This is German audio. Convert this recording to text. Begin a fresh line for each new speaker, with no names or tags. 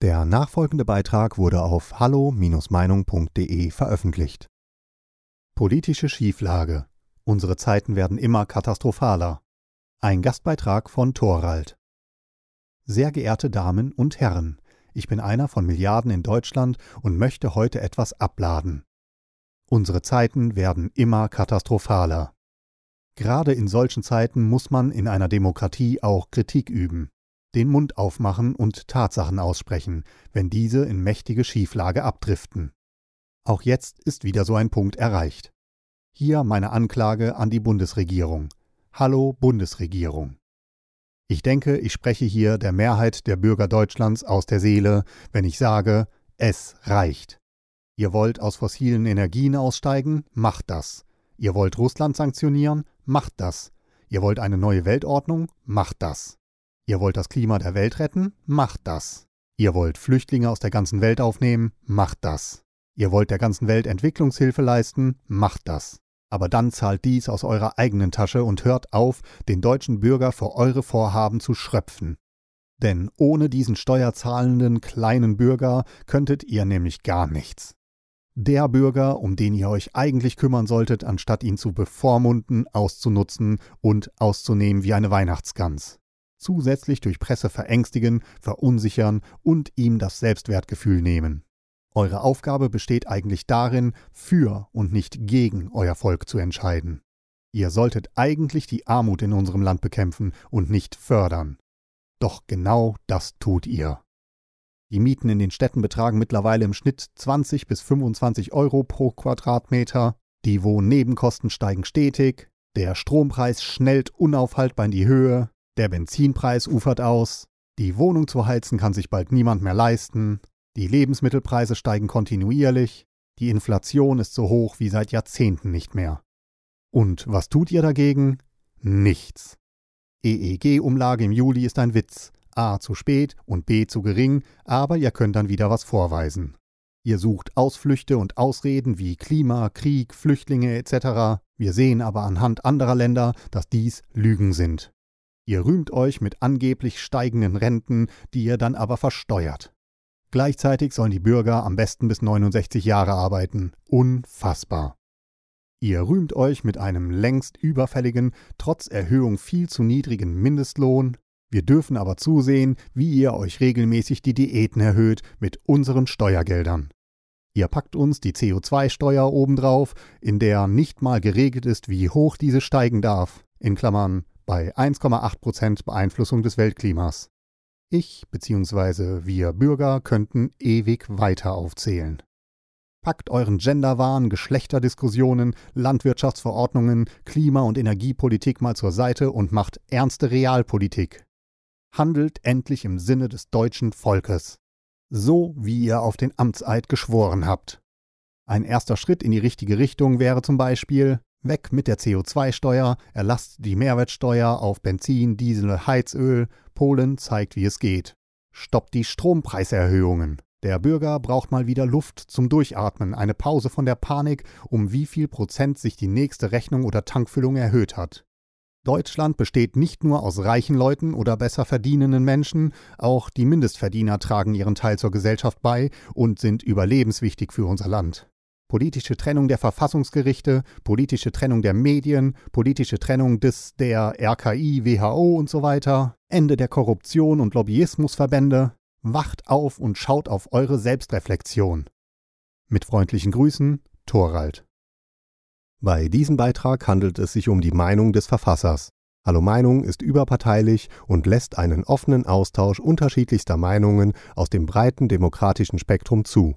Der nachfolgende Beitrag wurde auf hallo-meinung.de veröffentlicht. Politische Schieflage. Unsere Zeiten werden immer katastrophaler. Ein Gastbeitrag von Thorald. Sehr geehrte Damen und Herren, ich bin einer von Milliarden in Deutschland und möchte heute etwas abladen. Unsere Zeiten werden immer katastrophaler. Gerade in solchen Zeiten muss man in einer Demokratie auch Kritik üben den Mund aufmachen und Tatsachen aussprechen, wenn diese in mächtige Schieflage abdriften. Auch jetzt ist wieder so ein Punkt erreicht. Hier meine Anklage an die Bundesregierung. Hallo Bundesregierung. Ich denke, ich spreche hier der Mehrheit der Bürger Deutschlands aus der Seele, wenn ich sage, es reicht. Ihr wollt aus fossilen Energien aussteigen? Macht das. Ihr wollt Russland sanktionieren? Macht das. Ihr wollt eine neue Weltordnung? Macht das. Ihr wollt das Klima der Welt retten? Macht das. Ihr wollt Flüchtlinge aus der ganzen Welt aufnehmen? Macht das. Ihr wollt der ganzen Welt Entwicklungshilfe leisten? Macht das. Aber dann zahlt dies aus eurer eigenen Tasche und hört auf, den deutschen Bürger für eure Vorhaben zu schröpfen. Denn ohne diesen steuerzahlenden kleinen Bürger könntet ihr nämlich gar nichts. Der Bürger, um den ihr euch eigentlich kümmern solltet, anstatt ihn zu bevormunden, auszunutzen und auszunehmen wie eine Weihnachtsgans zusätzlich durch Presse verängstigen, verunsichern und ihm das Selbstwertgefühl nehmen. Eure Aufgabe besteht eigentlich darin, für und nicht gegen euer Volk zu entscheiden. Ihr solltet eigentlich die Armut in unserem Land bekämpfen und nicht fördern. Doch genau das tut ihr. Die Mieten in den Städten betragen mittlerweile im Schnitt 20 bis 25 Euro pro Quadratmeter, die Wohnnebenkosten steigen stetig, der Strompreis schnellt unaufhaltbar in die Höhe, der Benzinpreis ufert aus, die Wohnung zu heizen kann sich bald niemand mehr leisten, die Lebensmittelpreise steigen kontinuierlich, die Inflation ist so hoch wie seit Jahrzehnten nicht mehr. Und was tut ihr dagegen? Nichts. EEG-Umlage im Juli ist ein Witz. A zu spät und B zu gering, aber ihr könnt dann wieder was vorweisen. Ihr sucht Ausflüchte und Ausreden wie Klima, Krieg, Flüchtlinge etc. Wir sehen aber anhand anderer Länder, dass dies Lügen sind. Ihr rühmt euch mit angeblich steigenden Renten, die ihr dann aber versteuert. Gleichzeitig sollen die Bürger am besten bis 69 Jahre arbeiten. Unfassbar. Ihr rühmt euch mit einem längst überfälligen, trotz Erhöhung viel zu niedrigen Mindestlohn. Wir dürfen aber zusehen, wie ihr euch regelmäßig die Diäten erhöht mit unseren Steuergeldern. Ihr packt uns die CO2-Steuer obendrauf, in der nicht mal geregelt ist, wie hoch diese steigen darf. In Klammern bei 1,8% Beeinflussung des Weltklimas. Ich bzw. wir Bürger könnten ewig weiter aufzählen. Packt euren Genderwahn, Geschlechterdiskussionen, Landwirtschaftsverordnungen, Klima- und Energiepolitik mal zur Seite und macht ernste Realpolitik. Handelt endlich im Sinne des deutschen Volkes. So wie ihr auf den Amtseid geschworen habt. Ein erster Schritt in die richtige Richtung wäre zum Beispiel, Weg mit der CO2-Steuer, erlasst die Mehrwertsteuer auf Benzin, Diesel, Heizöl. Polen zeigt, wie es geht. Stoppt die Strompreiserhöhungen. Der Bürger braucht mal wieder Luft zum Durchatmen, eine Pause von der Panik, um wie viel Prozent sich die nächste Rechnung oder Tankfüllung erhöht hat. Deutschland besteht nicht nur aus reichen Leuten oder besser verdienenden Menschen, auch die Mindestverdiener tragen ihren Teil zur Gesellschaft bei und sind überlebenswichtig für unser Land politische Trennung der Verfassungsgerichte, politische Trennung der Medien, politische Trennung des der RKI, WHO und so weiter, Ende der Korruption und Lobbyismusverbände. Wacht auf und schaut auf eure Selbstreflexion. Mit freundlichen Grüßen, Thorald. Bei diesem Beitrag handelt es sich um die Meinung des Verfassers. Hallo Meinung ist überparteilich und lässt einen offenen Austausch unterschiedlichster Meinungen aus dem breiten demokratischen Spektrum zu.